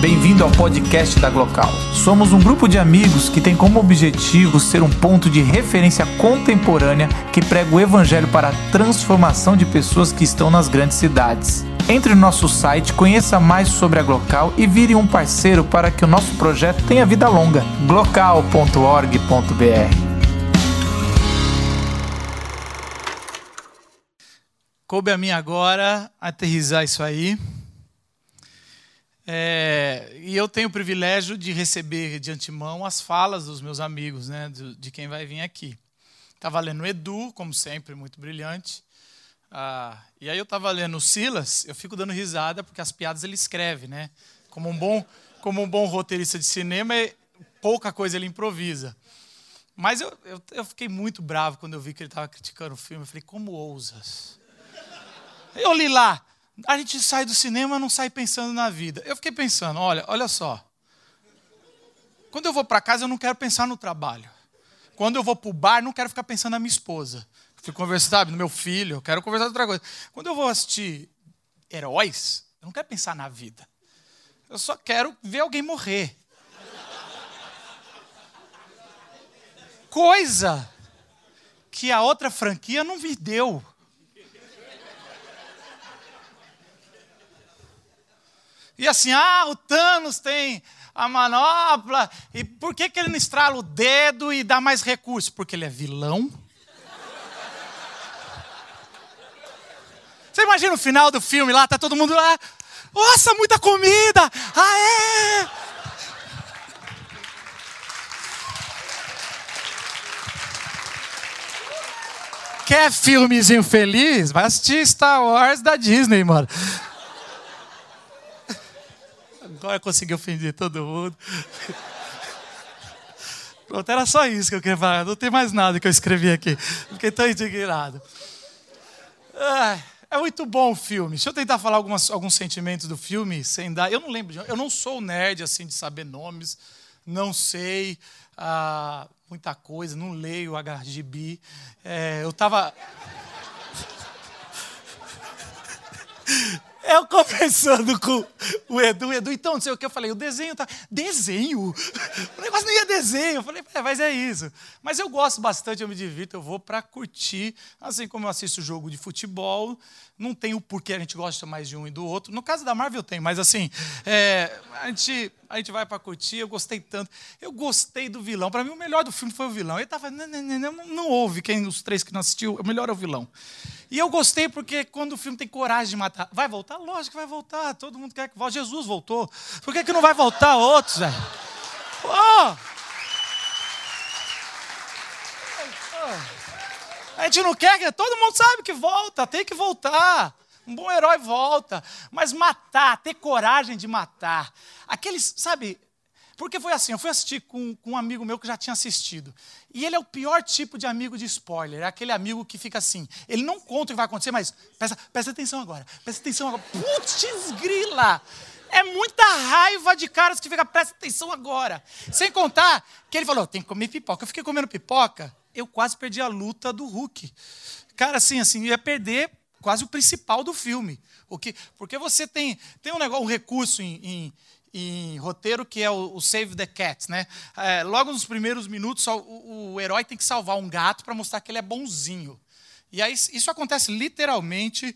Bem-vindo ao podcast da Glocal. Somos um grupo de amigos que tem como objetivo ser um ponto de referência contemporânea que prega o evangelho para a transformação de pessoas que estão nas grandes cidades. Entre no nosso site, conheça mais sobre a Glocal e vire um parceiro para que o nosso projeto tenha vida longa. glocal.org.br Coube a mim agora aterrizar isso aí. É, e eu tenho o privilégio de receber de antemão as falas dos meus amigos, né, de, de quem vai vir aqui. Estava lendo o Edu, como sempre, muito brilhante. Ah, e aí eu estava lendo Silas, eu fico dando risada porque as piadas ele escreve, né? Como um bom, como um bom roteirista de cinema, é, pouca coisa ele improvisa. Mas eu, eu, eu fiquei muito bravo quando eu vi que ele estava criticando o filme. Eu falei, como ousas? Eu li lá, a gente sai do cinema não sai pensando na vida. Eu fiquei pensando, olha, olha só. Quando eu vou para casa, eu não quero pensar no trabalho. Quando eu vou para o bar, não quero ficar pensando na minha esposa. Fico conversando, sabe, no meu filho, eu quero conversar outra coisa. Quando eu vou assistir heróis, eu não quero pensar na vida. Eu só quero ver alguém morrer. Coisa que a outra franquia não me deu. E assim, ah, o Thanos tem a manopla. E por que, que ele não estrala o dedo e dá mais recursos? Porque ele é vilão? Você imagina o final do filme lá, tá todo mundo lá. Nossa, muita comida! Ah, é! Quer filmezinho feliz? Vai assistir Star Wars da Disney, mano. Agora consegui ofender todo mundo. Pronto, era só isso que eu queria falar. Não tem mais nada que eu escrevi aqui. Fiquei tão indignado. É muito bom o filme. Deixa eu tentar falar algumas, alguns sentimentos do filme sem dar. Eu não lembro, eu não sou nerd assim de saber nomes, não sei ah, muita coisa, não leio HGB. É, eu estava. Eu conversando com o Edu, Edu, então, não sei o que, eu falei, o desenho tá. Desenho? O negócio não ia desenho. Eu falei, é, mas é isso. Mas eu gosto bastante, eu me divirto, eu vou para curtir, assim como eu assisto jogo de futebol. Não tem o porquê a gente gosta mais de um e do outro. No caso da Marvel tem, mas assim, é, a, gente, a gente vai para curtir, eu gostei tanto. Eu gostei do vilão. Para mim, o melhor do filme foi o vilão. Ele tava, não, não, não, não houve quem os três que não assistiu, o melhor é o vilão. E eu gostei porque quando o filme tem coragem de matar, vai voltar? Lógico que vai voltar. Todo mundo quer que volte. Jesus voltou. Por que, que não vai voltar outros, velho? Oh! A gente não quer que. Todo mundo sabe que volta, tem que voltar. Um bom herói volta. Mas matar, ter coragem de matar. Aqueles, sabe, porque foi assim, eu fui assistir com, com, um amigo meu que já tinha assistido. E ele é o pior tipo de amigo de spoiler. É aquele amigo que fica assim, ele não conta o que vai acontecer, mas presta, presta atenção agora, presta atenção agora. Putz, grila! É muita raiva de caras que fica, presta atenção agora. Sem contar que ele falou, tem que comer pipoca. Eu fiquei comendo pipoca, eu quase perdi a luta do Hulk. Cara, assim, assim, ia perder quase o principal do filme. O que, porque você tem, tem um negócio, um recurso em, em em roteiro, que é o, o Save the Cat. Né? É, logo nos primeiros minutos, o, o herói tem que salvar um gato para mostrar que ele é bonzinho. E aí isso acontece literalmente,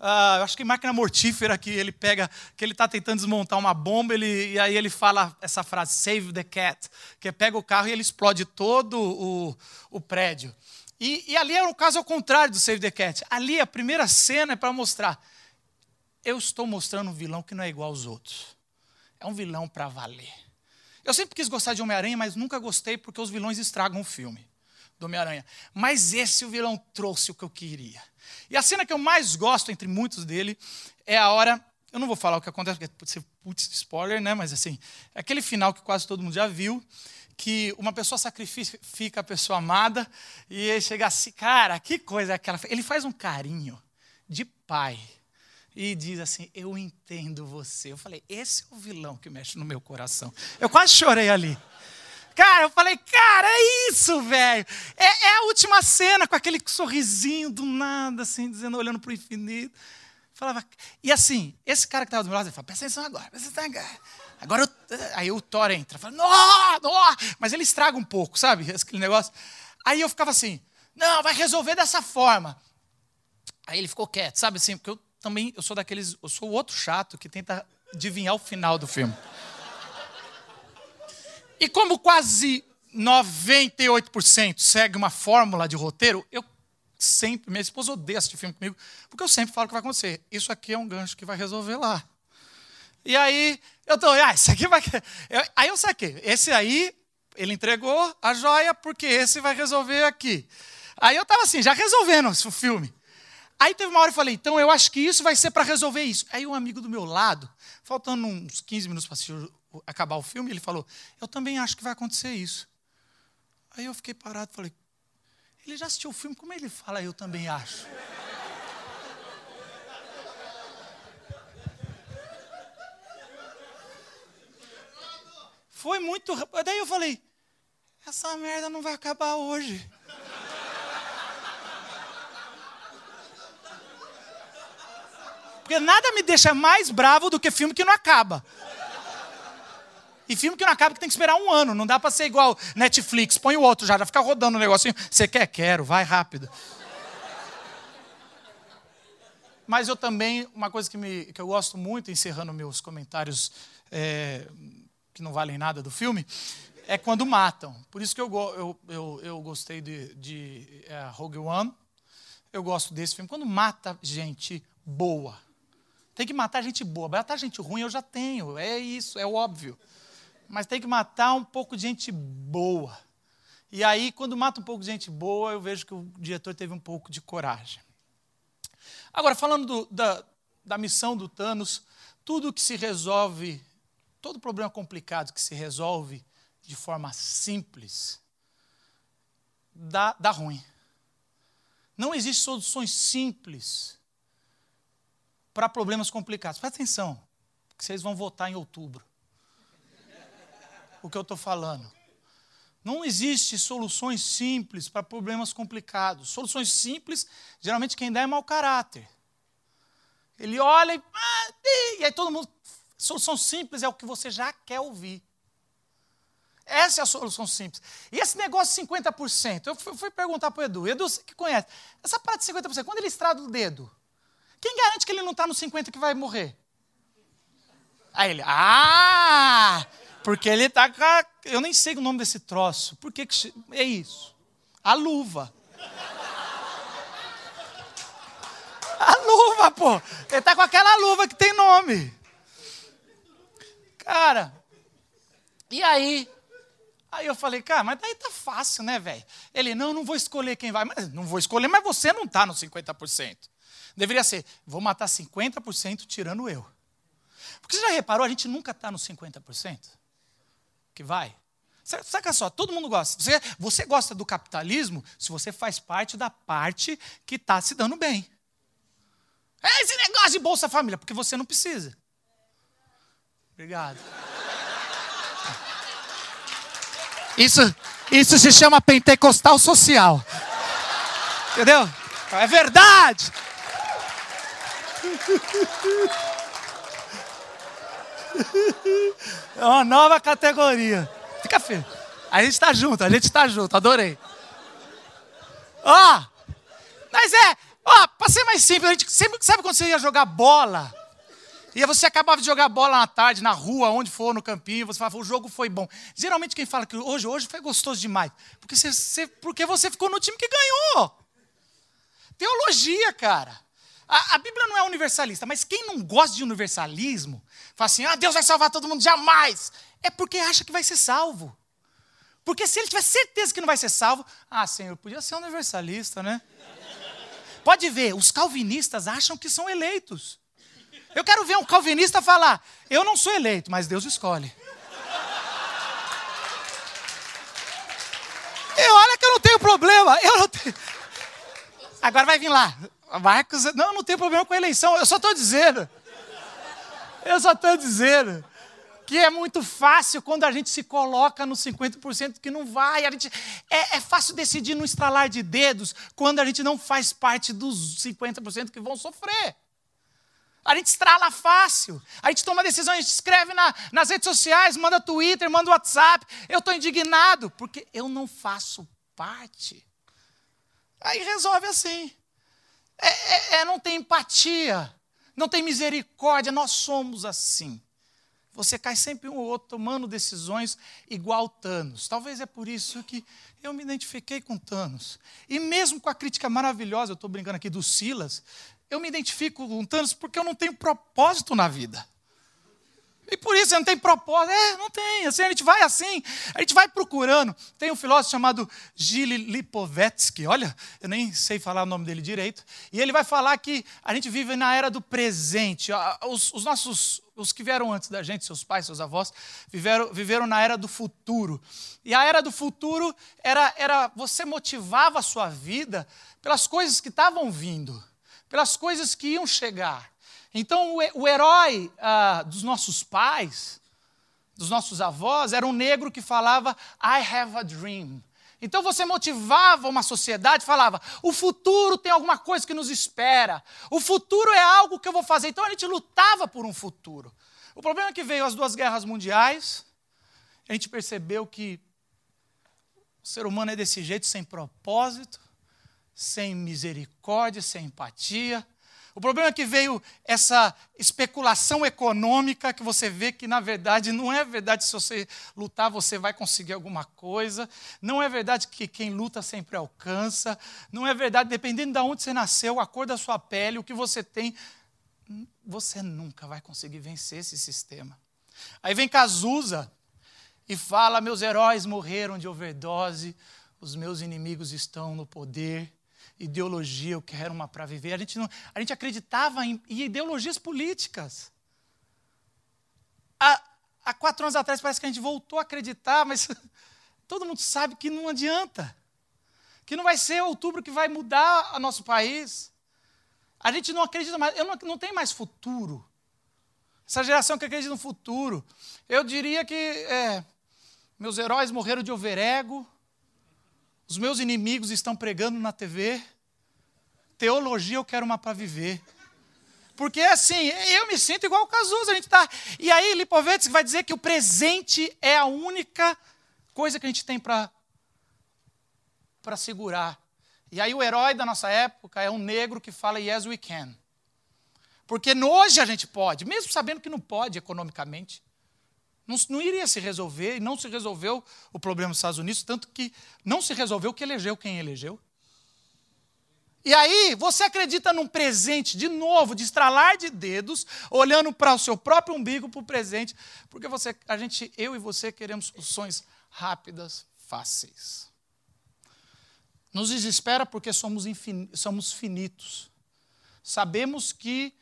uh, acho que em máquina mortífera que ele pega, que ele está tentando desmontar uma bomba, ele, e aí ele fala essa frase, save the cat, que é pega o carro e ele explode todo o, o prédio. E, e ali é um caso ao contrário do save the cat. Ali a primeira cena é para mostrar, eu estou mostrando um vilão que não é igual aos outros é um vilão para valer. Eu sempre quis gostar de Homem-Aranha, mas nunca gostei porque os vilões estragam o filme do Homem-Aranha. Mas esse o vilão trouxe o que eu queria. E a cena que eu mais gosto, entre muitos dele, é a hora. Eu não vou falar o que acontece, porque pode ser putz, spoiler, né? Mas assim, é aquele final que quase todo mundo já viu, que uma pessoa sacrifica a pessoa amada e ele chega assim, cara, que coisa é aquela. Ele faz um carinho de pai e diz assim: Eu entendo você. Eu falei: Esse é o vilão que mexe no meu coração. Eu quase chorei ali. Cara, eu falei, cara, é isso, velho. É, é, a última cena com aquele sorrisinho do nada, assim, dizendo, olhando para o infinito. Falava, e assim, esse cara que estava do meu lado, ele falava, presta atenção agora, presta atenção agora. Agora, eu, aí o Thor entra, fala, não, não, mas ele estraga um pouco, sabe? Aquele negócio. Aí eu ficava assim, não, vai resolver dessa forma. Aí ele ficou quieto, sabe assim, porque eu também, eu sou daqueles, eu sou o outro chato que tenta adivinhar o final do filme. E como quase 98% segue uma fórmula de roteiro, eu sempre, minha esposa odeia assistir filme comigo, porque eu sempre falo o que vai acontecer. Isso aqui é um gancho que vai resolver lá. E aí, eu tô, ah, isso aqui vai. Aí eu saquei. Esse aí, ele entregou a joia, porque esse vai resolver aqui. Aí eu tava assim, já resolvendo o filme. Aí teve uma hora eu falei, então eu acho que isso vai ser para resolver isso. Aí um amigo do meu lado, faltando uns 15 minutos para acabar o filme, ele falou, eu também acho que vai acontecer isso. Aí eu fiquei parado falei, ele já assistiu o filme, como ele fala, eu também acho? Foi muito. Daí eu falei: essa merda não vai acabar hoje. Porque nada me deixa mais bravo do que filme que não acaba. E filme que não acaba que tem que esperar um ano. Não dá para ser igual Netflix. Põe o outro já, já fica rodando o negocinho. Você quer? Quero, vai rápido. Mas eu também, uma coisa que, me, que eu gosto muito, encerrando meus comentários é, que não valem nada do filme, é quando matam. Por isso que eu, eu, eu, eu gostei de, de é, Rogue One. Eu gosto desse filme. Quando mata gente boa. Tem que matar gente boa. Matar gente ruim eu já tenho. É isso, é óbvio mas tem que matar um pouco de gente boa. E aí, quando mata um pouco de gente boa, eu vejo que o diretor teve um pouco de coragem. Agora, falando do, da, da missão do Thanos, tudo que se resolve, todo problema complicado que se resolve de forma simples, dá, dá ruim. Não existem soluções simples para problemas complicados. Presta atenção, que vocês vão votar em outubro o que eu estou falando. Não existe soluções simples para problemas complicados. Soluções simples, geralmente quem dá é mau caráter. Ele olha e, ah, e aí todo mundo. Solução simples é o que você já quer ouvir. Essa é a solução simples. E esse negócio de 50%, eu fui, perguntar para o Edu. Edu, que conhece, essa parte de 50%, quando ele estrada o dedo, quem garante que ele não está no 50% que vai morrer? Aí ele, ah, porque ele está com a, Eu nem sei o nome desse troço. Por que, que é isso? A luva. A luva, pô. Ele está com aquela luva que tem nome. Cara, e aí? Aí eu falei, cara, mas daí tá fácil, né, velho? Ele, não, não vou escolher quem vai. Mas, não vou escolher, mas você não está no 50%. Deveria ser, vou matar 50% tirando eu. Porque você já reparou, a gente nunca está no 50% que vai. Saca só, todo mundo gosta. Você, você gosta do capitalismo se você faz parte da parte que está se dando bem. É esse negócio de Bolsa Família, porque você não precisa. Obrigado. Isso, isso se chama pentecostal social. Entendeu? É verdade. É uma nova categoria. Fica feio. A gente está junto, a gente está junto, adorei. Ó, oh, mas é, ó, oh, para ser mais simples, a gente sempre, sabe quando você ia jogar bola? E você acabava de jogar bola na tarde, na rua, onde for, no campinho, você falava, o jogo foi bom. Geralmente quem fala que hoje, hoje foi gostoso demais, porque você, você porque você ficou no time que ganhou. Teologia, cara. A, a, Bíblia não é universalista, mas quem não gosta de universalismo, fala assim: ah, Deus vai salvar todo mundo, jamais. É porque acha que vai ser salvo. Porque se ele tiver certeza que não vai ser salvo, ah, Senhor, podia ser universalista, né? Pode ver, os calvinistas acham que são eleitos. Eu quero ver um calvinista falar: eu não sou eleito, mas Deus escolhe. E olha que eu não tenho problema, eu não tenho. Agora vai vir lá, Marcos, não, não tem problema com a eleição. Eu só estou dizendo. Eu só estou dizendo que é muito fácil quando a gente se coloca no 50% que não vai. A gente, é, é, fácil decidir no estralar de dedos quando a gente não faz parte dos 50% que vão sofrer. A gente estrala fácil. A gente toma decisão, a gente escreve na, nas redes sociais, manda Twitter, manda WhatsApp. Eu estou indignado, porque eu não faço parte. Aí resolve assim. É, é, é, não tem empatia, não tem misericórdia, nós somos assim. Você cai sempre um ou outro tomando decisões igual Thanos. Talvez é por isso que eu me identifiquei com Thanos. E mesmo com a crítica maravilhosa, eu estou brincando aqui do Silas, eu me identifico com Thanos porque eu não tenho propósito na vida. Por isso, não tem propósito. É, não tem. Assim, a gente vai assim, a gente vai procurando. Tem um filósofo chamado Gili Lipovetsky, olha, eu nem sei falar o nome dele direito. E ele vai falar que a gente vive na era do presente. Os, os nossos, os que vieram antes da gente, seus pais, seus avós, viveram, viveram na era do futuro. E a era do futuro era, era você motivava a sua vida pelas coisas que estavam vindo, pelas coisas que iam chegar. Então, o, herói ah, dos nossos pais, dos nossos avós, era um negro que falava: I have a dream. Então você motivava uma sociedade, falava: o futuro tem alguma coisa que nos espera, o futuro é algo que eu vou fazer. Então a gente lutava por um futuro. O problema é que veio as duas guerras mundiais, a gente percebeu que o ser humano é desse jeito, sem propósito, sem misericórdia, sem empatia. O problema é que veio essa especulação econômica que você vê que, na verdade, não é verdade se você lutar você vai conseguir alguma coisa. Não é verdade que quem luta sempre alcança. Não é verdade, dependendo de onde você nasceu, a cor da sua pele, o que você tem, você nunca vai conseguir vencer esse sistema. Aí vem Cazuza e fala: Meus heróis morreram de overdose, os meus inimigos estão no poder ideologia, eu quero uma para viver. A gente, não, a gente acreditava em, em ideologias políticas. Há, há quatro anos atrás parece que a gente voltou a acreditar, mas todo mundo sabe que não adianta. Que não vai ser outubro que vai mudar o nosso país. A gente não acredita mais, eu não, não tem mais futuro. Essa geração que acredita no futuro. Eu diria que é, meus heróis morreram de overego, os meus inimigos estão pregando na TV. Teologia eu quero uma para viver. Porque assim, eu me sinto igual o Cazuza, a gente tá. E aí Lipovetsky vai dizer que o presente é a única coisa que a gente tem para para segurar. E aí o herói da nossa época é um negro que fala yes we can. Porque hoje a gente pode, mesmo sabendo que não pode economicamente. Não, não, iria se resolver, e não se resolveu o problema dos Estados Unidos, tanto que não se resolveu que elegeu quem elegeu. E aí, você acredita num presente, de novo, de estralar de dedos, olhando para o seu próprio umbigo, para o presente, porque você, a gente, eu e você queremos soluções rápidas, fáceis. Nos desespera porque somos, somos finitos. Sabemos que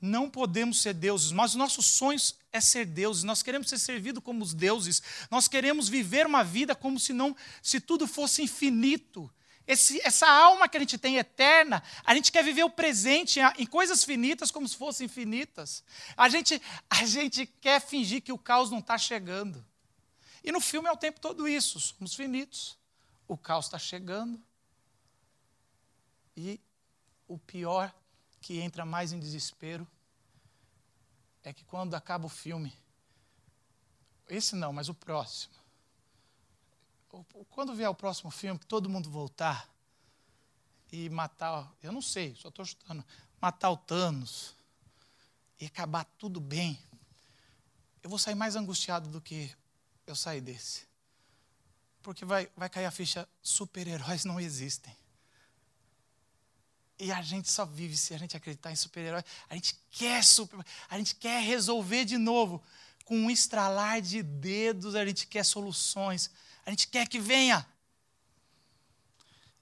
não podemos ser deuses, mas nossos sonhos é ser deuses. Nós queremos ser servidos como os deuses. Nós queremos viver uma vida como se não, se tudo fosse infinito. Esse, essa alma que a gente tem eterna, a gente quer viver o presente em coisas finitas como se fossem infinitas. A gente, a gente quer fingir que o caos não está chegando. E no filme é o tempo todo isso. Somos finitos. O caos está chegando. E o pior que entra mais em desespero é que quando acaba o filme, esse não, mas o próximo, quando vier o próximo filme, que todo mundo voltar e matar, eu não sei, só estou chutando, matar o Thanos e acabar tudo bem, eu vou sair mais angustiado do que eu sair desse. Porque vai, vai cair a ficha: super-heróis não existem. E a gente só vive se a gente acreditar em super-herói. A gente quer super, a gente quer resolver de novo. Com um estralar de dedos, a gente quer soluções. A gente quer que venha.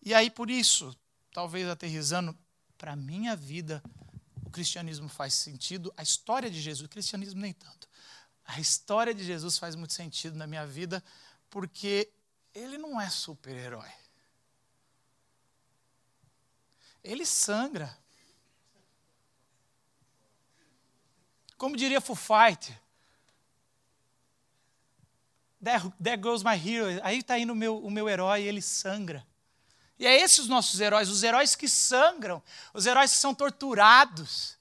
E aí, por isso, talvez aterrizando para a minha vida, o cristianismo faz sentido. A história de Jesus, o cristianismo nem tanto. A história de Jesus faz muito sentido na minha vida, porque ele não é super-herói ele sangra. Como diria Foo Fight, there, there goes my hero. Aí está indo o meu, o meu herói, ele sangra. E é esses os nossos heróis, os heróis que sangram, os heróis que são torturados.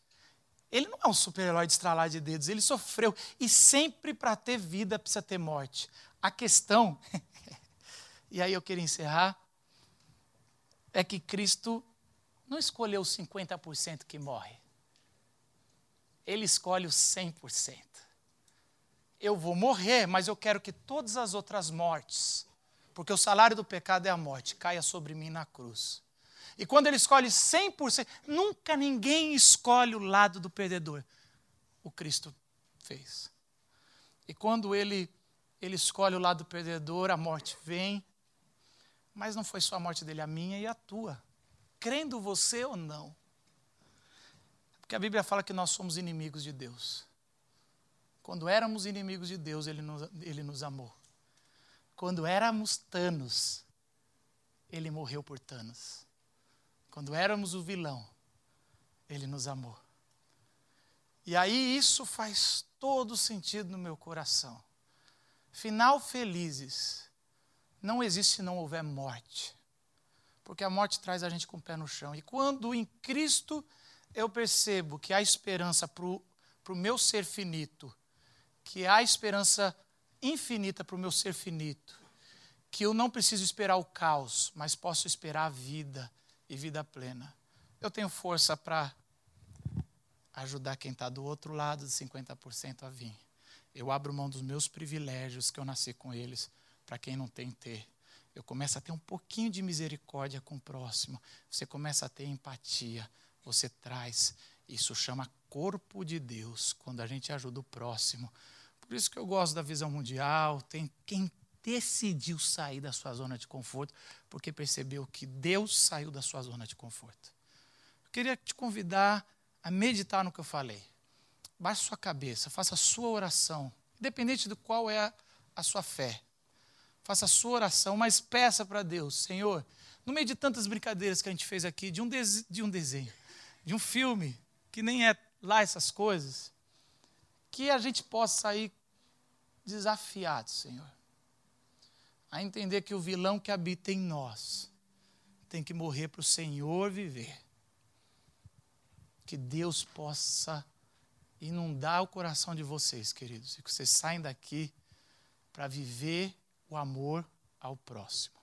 Ele não é um super-herói de estralar de dedos, ele sofreu. E sempre para ter vida precisa ter morte. A questão, e aí eu queria encerrar, é que Cristo não escolheu os 50% que morre. Ele escolhe os 100%. Eu vou morrer, mas eu quero que todas as outras mortes, porque o salário do pecado é a morte, caia sobre mim na cruz. E quando ele escolhe 100%, nunca ninguém escolhe o lado do perdedor. O Cristo fez. E quando ele, ele escolhe o lado do perdedor, a morte vem. Mas não foi só a morte dele, a minha e a tua. Crendo você ou não. Porque a Bíblia fala que nós somos inimigos de Deus. Quando éramos inimigos de Deus, ele nos, ele nos amou. Quando éramos Thanos, ele morreu por Thanos. Quando éramos o vilão, ele nos amou. E aí isso faz todo sentido no meu coração. Final felizes. Não existe se não houver morte. Porque a morte traz a gente com o pé no chão. E quando em Cristo eu percebo que há esperança para o meu ser finito, que há esperança infinita para o meu ser finito, que eu não preciso esperar o caos, mas posso esperar a vida e vida plena. Eu tenho força para ajudar quem está do outro lado de 50% a vir. Eu abro mão dos meus privilégios que eu nasci com eles, para quem não tem ter. Eu começo a ter um pouquinho de misericórdia com o próximo. Você começa a ter empatia. Você traz. Isso chama corpo de Deus, quando a gente ajuda o próximo. Por isso que eu gosto da visão mundial. Tem quem decidiu sair da sua zona de conforto, porque percebeu que Deus saiu da sua zona de conforto. Eu queria te convidar a meditar no que eu falei. Baixe sua cabeça, faça a sua oração, independente de qual é a, a sua fé. Faça a sua oração, mas peça para Deus, Senhor, no meio de tantas brincadeiras que a gente fez aqui, de um, de um desenho, de um filme, que nem é lá essas coisas, que a gente possa sair desafiado, Senhor a entender que o vilão que habita em nós tem que morrer para o Senhor viver. Que Deus possa inundar o coração de vocês, queridos, e que vocês saem daqui para viver o amor ao próximo.